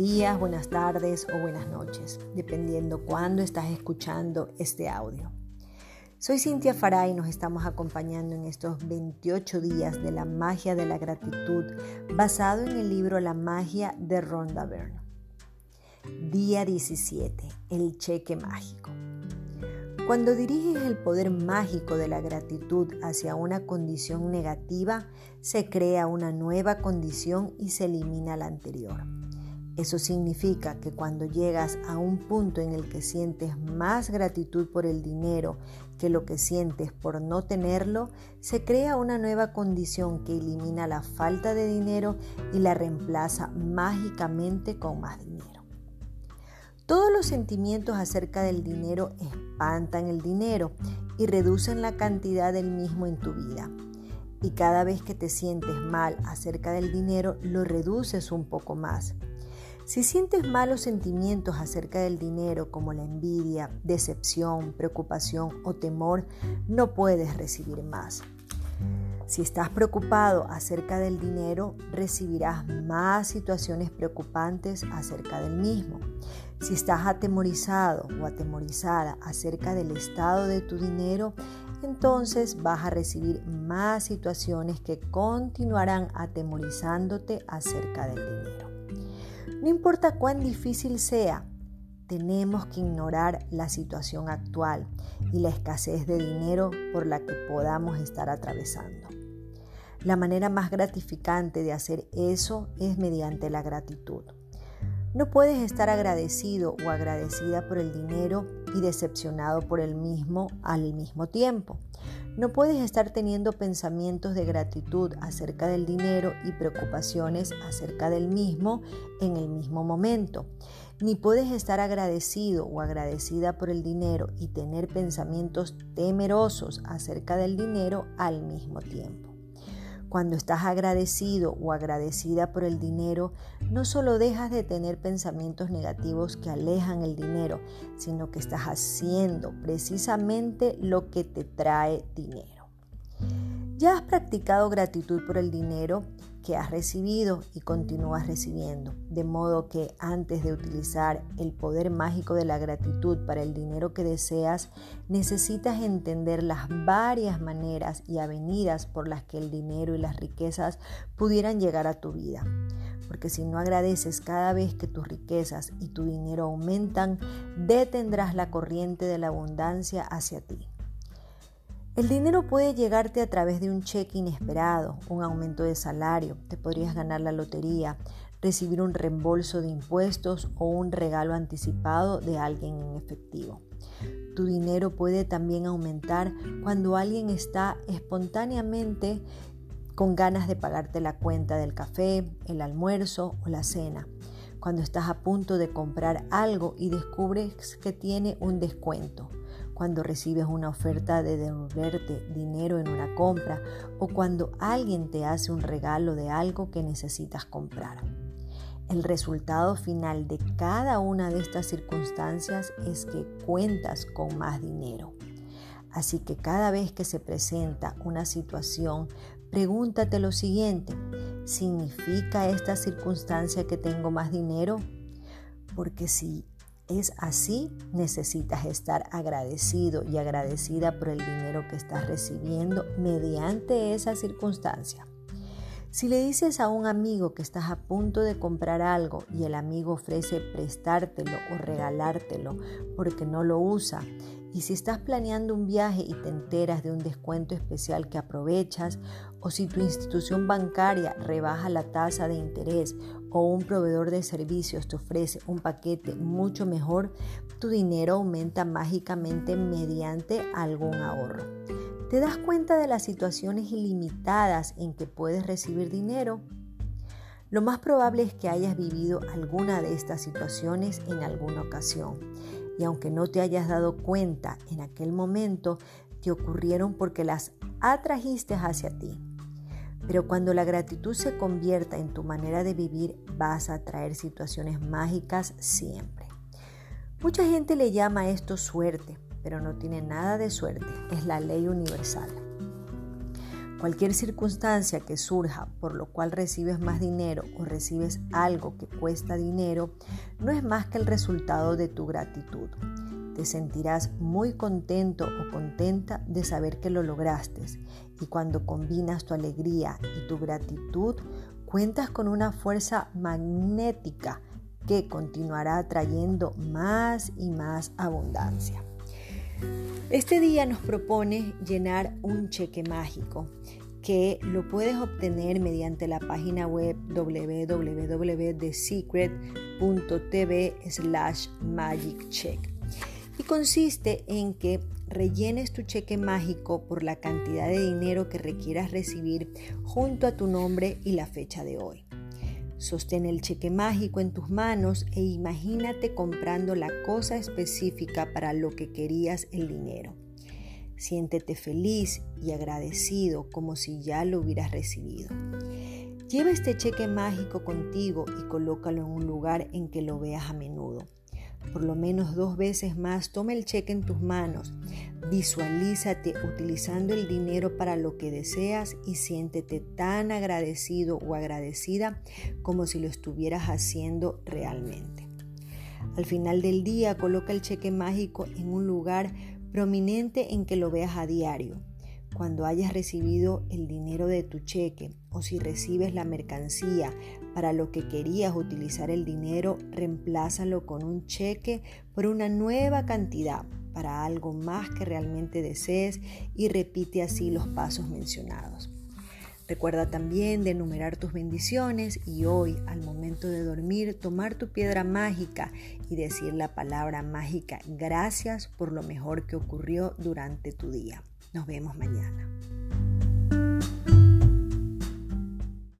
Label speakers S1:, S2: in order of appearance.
S1: días, buenas tardes o buenas noches, dependiendo cuándo estás escuchando este audio. Soy Cintia Farah y nos estamos acompañando en estos 28 días de la magia de la gratitud basado en el libro La magia de Rhonda Byrne. Día 17, el cheque mágico. Cuando diriges el poder mágico de la gratitud hacia una condición negativa, se crea una nueva condición y se elimina la anterior. Eso significa que cuando llegas a un punto en el que sientes más gratitud por el dinero que lo que sientes por no tenerlo, se crea una nueva condición que elimina la falta de dinero y la reemplaza mágicamente con más dinero. Todos los sentimientos acerca del dinero espantan el dinero y reducen la cantidad del mismo en tu vida. Y cada vez que te sientes mal acerca del dinero, lo reduces un poco más. Si sientes malos sentimientos acerca del dinero como la envidia, decepción, preocupación o temor, no puedes recibir más. Si estás preocupado acerca del dinero, recibirás más situaciones preocupantes acerca del mismo. Si estás atemorizado o atemorizada acerca del estado de tu dinero, entonces vas a recibir más situaciones que continuarán atemorizándote acerca del dinero. No importa cuán difícil sea, tenemos que ignorar la situación actual y la escasez de dinero por la que podamos estar atravesando. La manera más gratificante de hacer eso es mediante la gratitud. No puedes estar agradecido o agradecida por el dinero y decepcionado por el mismo al mismo tiempo. No puedes estar teniendo pensamientos de gratitud acerca del dinero y preocupaciones acerca del mismo en el mismo momento. Ni puedes estar agradecido o agradecida por el dinero y tener pensamientos temerosos acerca del dinero al mismo tiempo. Cuando estás agradecido o agradecida por el dinero, no solo dejas de tener pensamientos negativos que alejan el dinero, sino que estás haciendo precisamente lo que te trae dinero. ¿Ya has practicado gratitud por el dinero? Que has recibido y continúas recibiendo. De modo que antes de utilizar el poder mágico de la gratitud para el dinero que deseas, necesitas entender las varias maneras y avenidas por las que el dinero y las riquezas pudieran llegar a tu vida. Porque si no agradeces cada vez que tus riquezas y tu dinero aumentan, detendrás la corriente de la abundancia hacia ti. El dinero puede llegarte a través de un cheque inesperado, un aumento de salario, te podrías ganar la lotería, recibir un reembolso de impuestos o un regalo anticipado de alguien en efectivo. Tu dinero puede también aumentar cuando alguien está espontáneamente con ganas de pagarte la cuenta del café, el almuerzo o la cena. Cuando estás a punto de comprar algo y descubres que tiene un descuento cuando recibes una oferta de devolverte dinero en una compra o cuando alguien te hace un regalo de algo que necesitas comprar. El resultado final de cada una de estas circunstancias es que cuentas con más dinero. Así que cada vez que se presenta una situación, pregúntate lo siguiente, ¿significa esta circunstancia que tengo más dinero? Porque si es así, necesitas estar agradecido y agradecida por el dinero que estás recibiendo mediante esa circunstancia. Si le dices a un amigo que estás a punto de comprar algo y el amigo ofrece prestártelo o regalártelo porque no lo usa, y si estás planeando un viaje y te enteras de un descuento especial que aprovechas, o si tu institución bancaria rebaja la tasa de interés o un proveedor de servicios te ofrece un paquete mucho mejor, tu dinero aumenta mágicamente mediante algún ahorro. ¿Te das cuenta de las situaciones ilimitadas en que puedes recibir dinero? Lo más probable es que hayas vivido alguna de estas situaciones en alguna ocasión y aunque no te hayas dado cuenta en aquel momento, te ocurrieron porque las atrajiste hacia ti. Pero cuando la gratitud se convierta en tu manera de vivir, vas a atraer situaciones mágicas siempre. Mucha gente le llama esto suerte, pero no tiene nada de suerte, es la ley universal. Cualquier circunstancia que surja por lo cual recibes más dinero o recibes algo que cuesta dinero no es más que el resultado de tu gratitud. Te sentirás muy contento o contenta de saber que lo lograste y cuando combinas tu alegría y tu gratitud cuentas con una fuerza magnética que continuará atrayendo más y más abundancia. Este día nos propone llenar un cheque mágico que lo puedes obtener mediante la página web www.thesecret.tv slash magiccheck y consiste en que rellenes tu cheque mágico por la cantidad de dinero que requieras recibir junto a tu nombre y la fecha de hoy. Sostén el cheque mágico en tus manos e imagínate comprando la cosa específica para lo que querías el dinero. Siéntete feliz y agradecido como si ya lo hubieras recibido. Lleva este cheque mágico contigo y colócalo en un lugar en que lo veas a menudo. Por lo menos dos veces más toma el cheque en tus manos. Visualízate utilizando el dinero para lo que deseas y siéntete tan agradecido o agradecida como si lo estuvieras haciendo realmente. Al final del día coloca el cheque mágico en un lugar prominente en que lo veas a diario cuando hayas recibido el dinero de tu cheque o si recibes la mercancía para lo que querías utilizar el dinero, reemplázalo con un cheque por una nueva cantidad para algo más que realmente desees y repite así los pasos mencionados. Recuerda también de enumerar tus bendiciones y hoy, al momento de dormir, tomar tu piedra mágica y decir la palabra mágica gracias por lo mejor que ocurrió durante tu día. Nos vemos mañana.